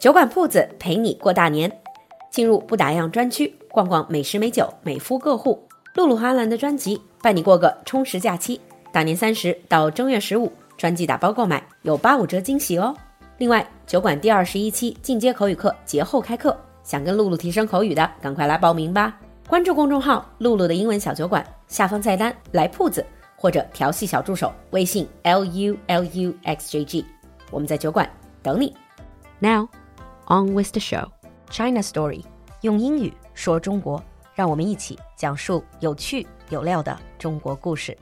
酒馆铺子陪你过大年，进入不打烊专区，逛逛美食美酒美肤各户。露露和阿兰的专辑伴你过个充实假期。大年三十到正月十五，专辑打包购买有八五折惊喜哦。另外，酒馆第二十一期进阶口语课节后开课，想跟露露提升口语的，赶快来报名吧！关注公众号“露露的英文小酒馆”，下方菜单来铺子或者调戏小助手微信 l u l u x j g，我们在酒馆等你。Now。On with the show. China Story，用英语说中国，让我们一起讲述有趣有料的中国故事。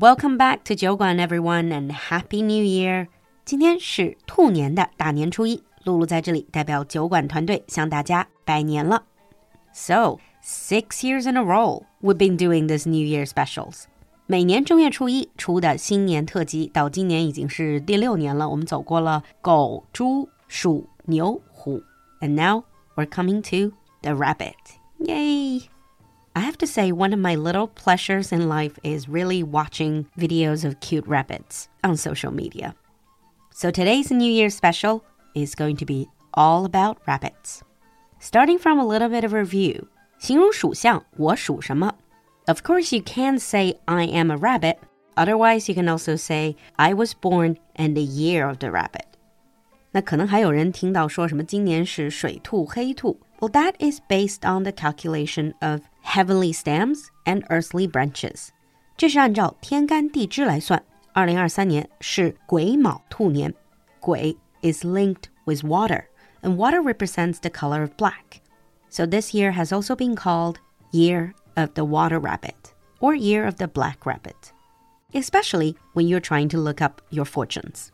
Welcome back to 酒馆，everyone, and Happy New Year！今天是兔年的大年初一，璐璐在这里代表酒馆团队向大家拜年了。So six years in a row, we've been doing this New Year specials. 每年正月初一出的新年特辑，到今年已经是第六年了。我们走过了狗、猪、鼠、牛、虎，and now we're coming to the rabbit. Yay! I have to say, one of my little pleasures in life is really watching videos of cute rabbits on social media. So today's New Year special is going to be all about rabbits. Starting from a little bit of a review，形容属相，我属什么 ？of course, you can say, I am a rabbit. Otherwise, you can also say, I was born in the year of the rabbit. 那可能还有人听到说什么今年是水兔、黑兔。Well, that is based on the calculation of heavenly stems and earthly branches. 这是按照天干地支来算。二零二三年是癸卯兔年，癸 is linked with water, and water represents the color of black. So this year has also been called Year of the water rabbit or year of the black rabbit, especially when you're trying to look up your fortunes.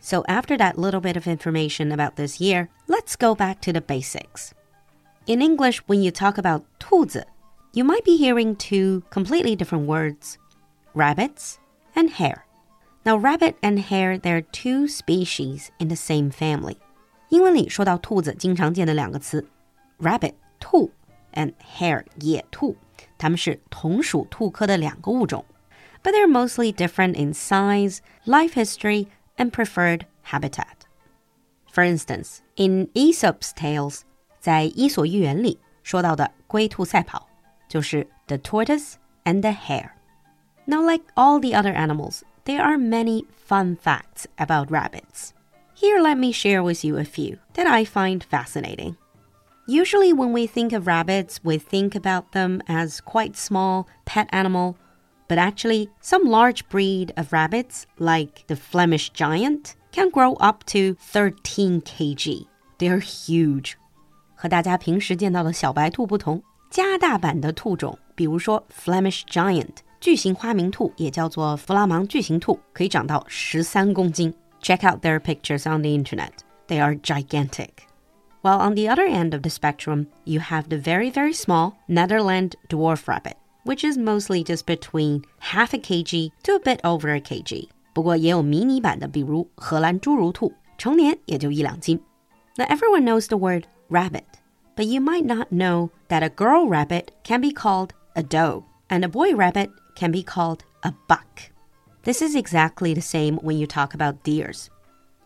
So, after that little bit of information about this year, let's go back to the basics. In English, when you talk about 兔子, you might be hearing two completely different words rabbits and hare. Now, rabbit and hare, they're two species in the same family. 英文里说到兔子，经常见的两个词，rabbit 兔 and hare 野兔，它们是同属兔科的两个物种，but they're mostly different in size, life history, and preferred habitat. For instance, in Aesop's tales，在《伊索寓言》里说到的龟兔赛跑，就是 the tortoise and the hare. Now, like all the other animals, there are many fun facts about rabbits. Here, let me share with you a few that I find fascinating. Usually, when we think of rabbits, we think about them as quite small pet animal. But actually, some large breed of rabbits, like the Flemish giant, can grow up to 13 kg. They're huge. 和大家平时见到的小白兔不同，加大版的兔种，比如说 Flemish giant 巨型花名兔，也叫做弗拉芒巨型兔，可以长到十三公斤。Check out their pictures on the internet. They are gigantic. While on the other end of the spectrum, you have the very, very small Netherland dwarf rabbit, which is mostly just between half a kg to a bit over a kg. 不过也有迷你版的，比如荷兰侏儒兔，成年也就一两斤。Now everyone knows the word rabbit, but you might not know that a girl rabbit can be called a doe and a boy rabbit can be called a buck. This is exactly the same when you talk about deers.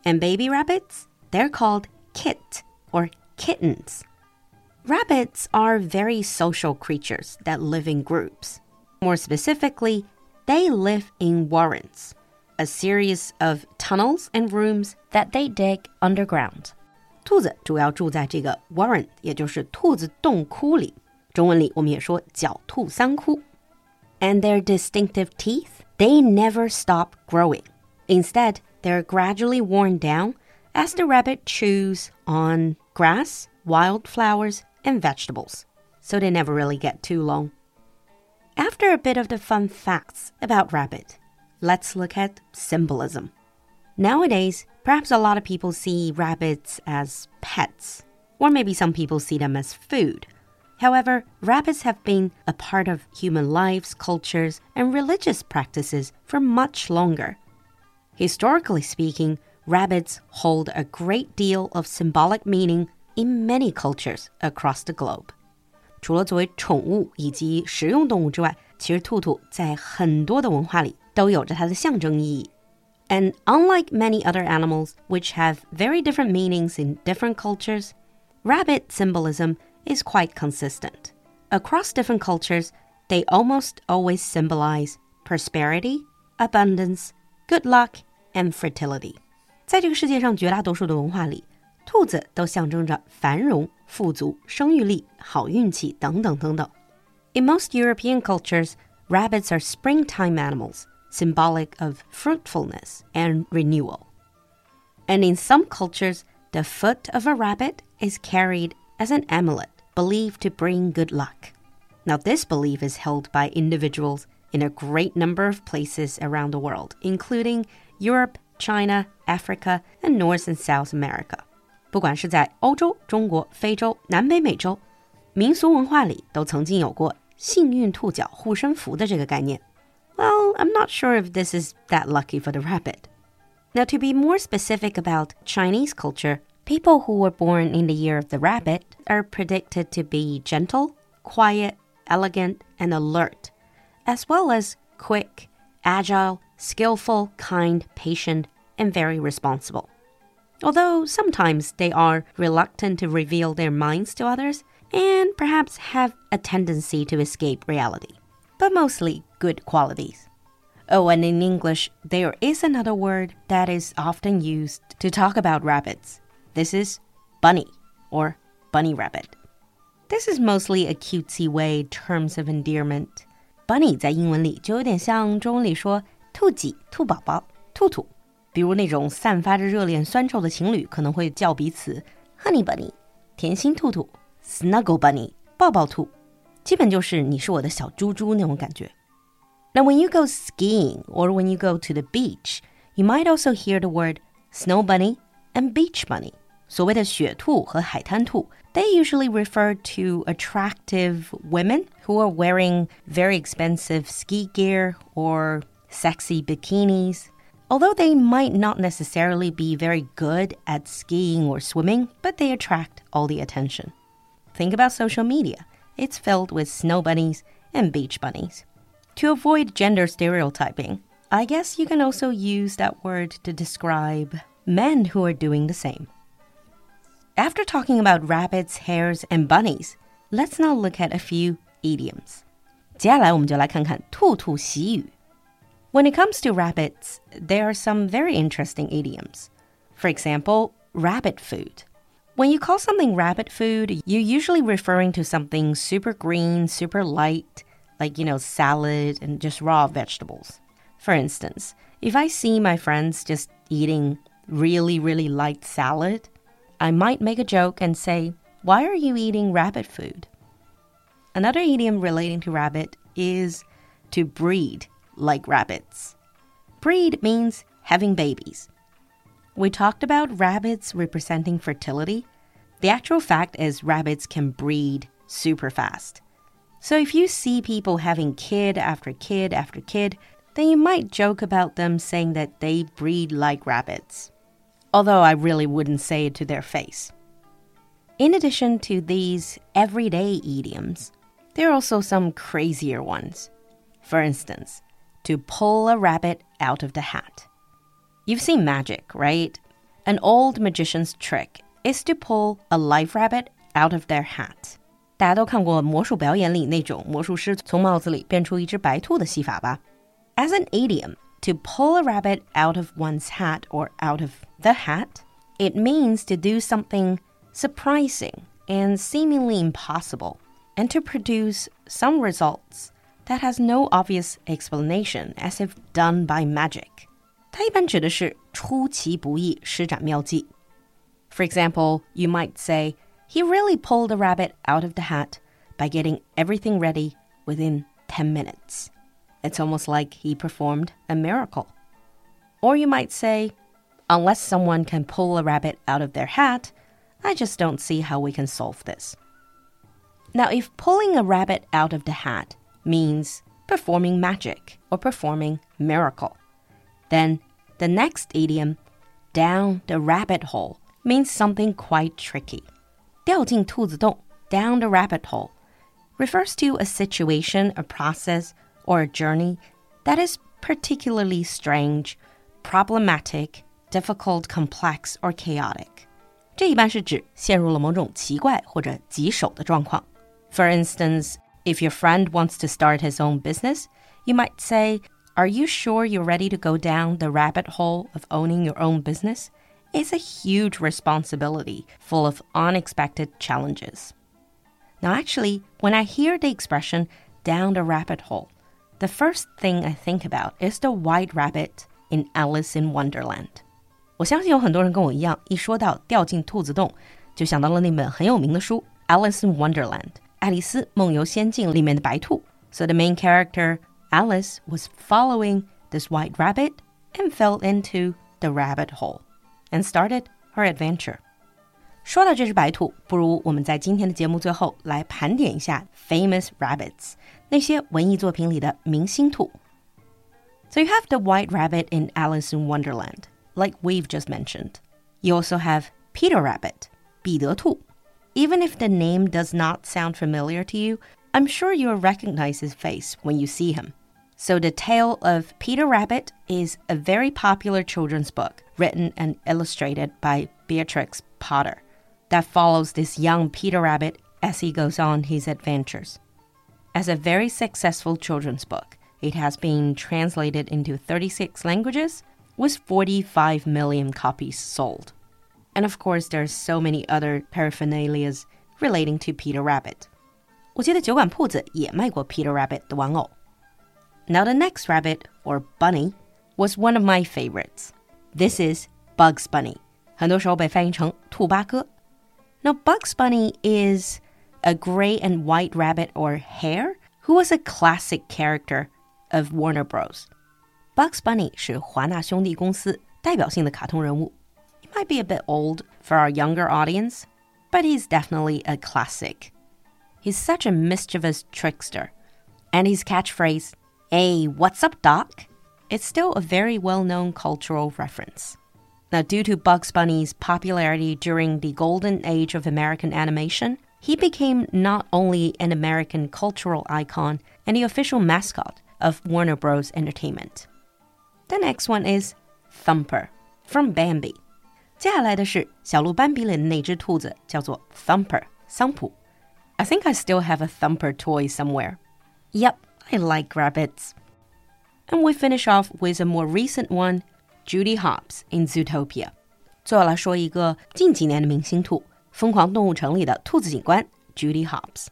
And baby rabbits, they're called kit or kittens. Rabbits are very social creatures that live in groups. More specifically, they live in warrens, a series of tunnels and rooms that they dig underground. 兔子主要住在这个 warren，也就是兔子洞窟里。中文里我们也说狡兔三窟。And their distinctive teeth, they never stop growing. Instead, they're gradually worn down as the rabbit chews on grass, wildflowers, and vegetables, so they never really get too long. After a bit of the fun facts about rabbit, let's look at symbolism. Nowadays, perhaps a lot of people see rabbits as pets, or maybe some people see them as food. However, rabbits have been a part of human lives, cultures, and religious practices for much longer. Historically speaking, rabbits hold a great deal of symbolic meaning in many cultures across the globe. 除了作为宠物以及食用动物之外， 其实兔兔在很多的文化里都有着它的象征意义。And unlike many other animals, which have very different meanings in different cultures, rabbit symbolism is quite consistent. Across different cultures, they almost always symbolize prosperity, abundance, good luck, and fertility. 在这个世界上绝大多数的文化里，兔子都象征着繁荣、富足、生育力、好运气等等等等。in most European cultures, rabbits are springtime animals, symbolic of fruitfulness and renewal. And in some cultures, the foot of a rabbit is carried as an amulet believed to bring good luck. Now, this belief is held by individuals in a great number of places around the world, including Europe, China, Africa, and North and South America。不管是在欧洲、中国、非洲、南北美洲，民俗文化里都曾经有过“幸运兔脚护身符”的这个概念。Well, I'm not sure if this is that lucky for the rabbit. Now, to be more specific about Chinese culture, people who were born in the year of the rabbit are predicted to be gentle, quiet, elegant, and alert, as well as quick, agile, skillful, kind, patient, and very responsible. Although sometimes they are reluctant to reveal their minds to others, and perhaps have a tendency to escape reality, but mostly good qualities. Oh, and in English, there is another word that is often used to talk about rabbits. This is bunny or bunny rabbit. This is mostly a cutesy way terms of endearment. Bunny 在英文里就有点像中文里说 兔几、兔宝宝、兔兔。比如那种散发着热恋酸臭的情侣可能会叫彼此 “honey bunny”、“甜心兔兔”。Snuggle Bunny 抱抱兔，基本就是你是我的小猪猪那种感觉。Now, when you go skiing or when you go to the beach, you might also hear the word snow bunny and beach bunny. 所谓的雪兔和海滩兔, they usually refer to attractive women who are wearing very expensive ski gear or sexy bikinis. Although they might not necessarily be very good at skiing or swimming, but they attract all the attention. Think about social media. It's filled with snow bunnies and beach bunnies. To avoid gender stereotyping, I guess you can also use that word to describe men who are doing the same. After talking about rabbits, hares, and bunnies, let's now look at a few idioms. When it comes to rabbits, there are some very interesting idioms. For example, rabbit food. When you call something rabbit food, you're usually referring to something super green, super light, like, you know, salad and just raw vegetables. For instance, if I see my friends just eating really, really light salad, I might make a joke and say, Why are you eating rabbit food? Another idiom relating to rabbit is to breed like rabbits. Breed means having babies. We talked about rabbits representing fertility. The actual fact is, rabbits can breed super fast. So if you see people having kid after kid after kid, then you might joke about them saying that they breed like rabbits. Although I really wouldn't say it to their face. In addition to these everyday idioms, there are also some crazier ones. For instance, to pull a rabbit out of the hat. You've seen magic, right? An old magician's trick is to pull a live rabbit out of their hat. 大家都看过魔术表演里那种魔术师从帽子里变出一只白兔的戏法吧？As an idiom, to pull a rabbit out of one's hat or out of the hat, it means to do something surprising and seemingly impossible, and to produce some results that has no obvious explanation as if done by magic. 它一般指的是出其不意施展妙计。For example, you might say, he really pulled the rabbit out of the hat by getting everything ready within 10 minutes. It's almost like he performed a miracle. Or you might say, unless someone can pull a rabbit out of their hat, I just don't see how we can solve this. Now, if pulling a rabbit out of the hat means performing magic or performing miracle, then the next idiom, down the rabbit hole, means something quite tricky. 掉进兔子洞, down the rabbit hole, refers to a situation, a process, or a journey that is particularly strange, problematic, difficult, complex, or chaotic. 这一般是指陷入了某种奇怪或者棘手的状况。For instance, if your friend wants to start his own business, you might say, Are you sure you're ready to go down the rabbit hole of owning your own business? It's a huge responsibility full of unexpected challenges. Now, actually, when I hear the expression down the rabbit hole, the first thing I think about is the white rabbit in Alice in Wonderland. 我相信有很多人跟我一样，一说到掉进兔子洞，就想到了那本很有名的书《Alice in Wonderland》《 爱丽丝梦游仙境》里面的白兔。So the main character Alice was following this white rabbit and fell into the rabbit hole and started her adventure. 说到这只白兔，不如我们在今天的节目最后来盘点一下 famous rabbits，那些文艺作品里的明星兔。So you have the white rabbit in Alice in Wonderland like we've just mentioned. You also have Peter Rabbit, 彼得兔. even if the name does not sound familiar to you, I'm sure you'll recognize his face when you see him. So, The Tale of Peter Rabbit is a very popular children's book written and illustrated by Beatrix Potter that follows this young Peter Rabbit as he goes on his adventures. As a very successful children's book, it has been translated into 36 languages with 45 million copies sold. And of course, there's so many other paraphernalias relating to Peter Rabbit. 我记得酒馆铺子也卖过 Peter Rabbit 的玩偶。Now the next rabbit, or bunny, was one of my favorites. This is Bugs Bunny. 很多时候被翻译成兔八哥。Now Bugs Bunny is a gray and white rabbit or hare who was a classic character of Warner Bros. Bugs Bunny 是华纳兄弟公司代表性的卡通人物。 Might be a bit old for our younger audience, but he's definitely a classic. He's such a mischievous trickster. And his catchphrase, Hey, what's up, Doc? It's still a very well known cultural reference. Now, due to Bugs Bunny's popularity during the golden age of American animation, he became not only an American cultural icon and the official mascot of Warner Bros. Entertainment. The next one is Thumper from Bambi. 接下来的是小鹿斑比里的那只兔子，叫做 Thumper 桑普。I think I still have a Thumper toy somewhere. Yep, I like rabbits. And we finish off with a more recent one, Judy Hopps in Zootopia. 最后来说一个近几年的明星兔，《疯狂动物城》里的兔子警官 Judy Hopps.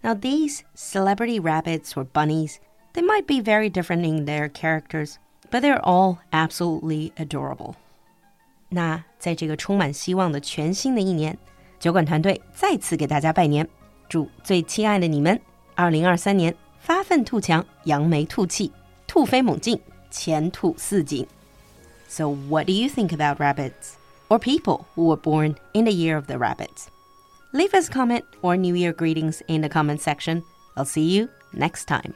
Now these celebrity rabbits or bunnies, they might be very different in their characters, but they're all absolutely adorable. 那在这个充满希望的全新的一年，酒馆团队再次给大家拜年，祝最亲爱的你们，二零二三年发愤图强，扬眉吐气，突飞猛进，前途似锦。So, what do you think about rabbits or people who were born in the year of the rabbit? Leave us a comment or New Year greetings in the comment section. I'll see you next time.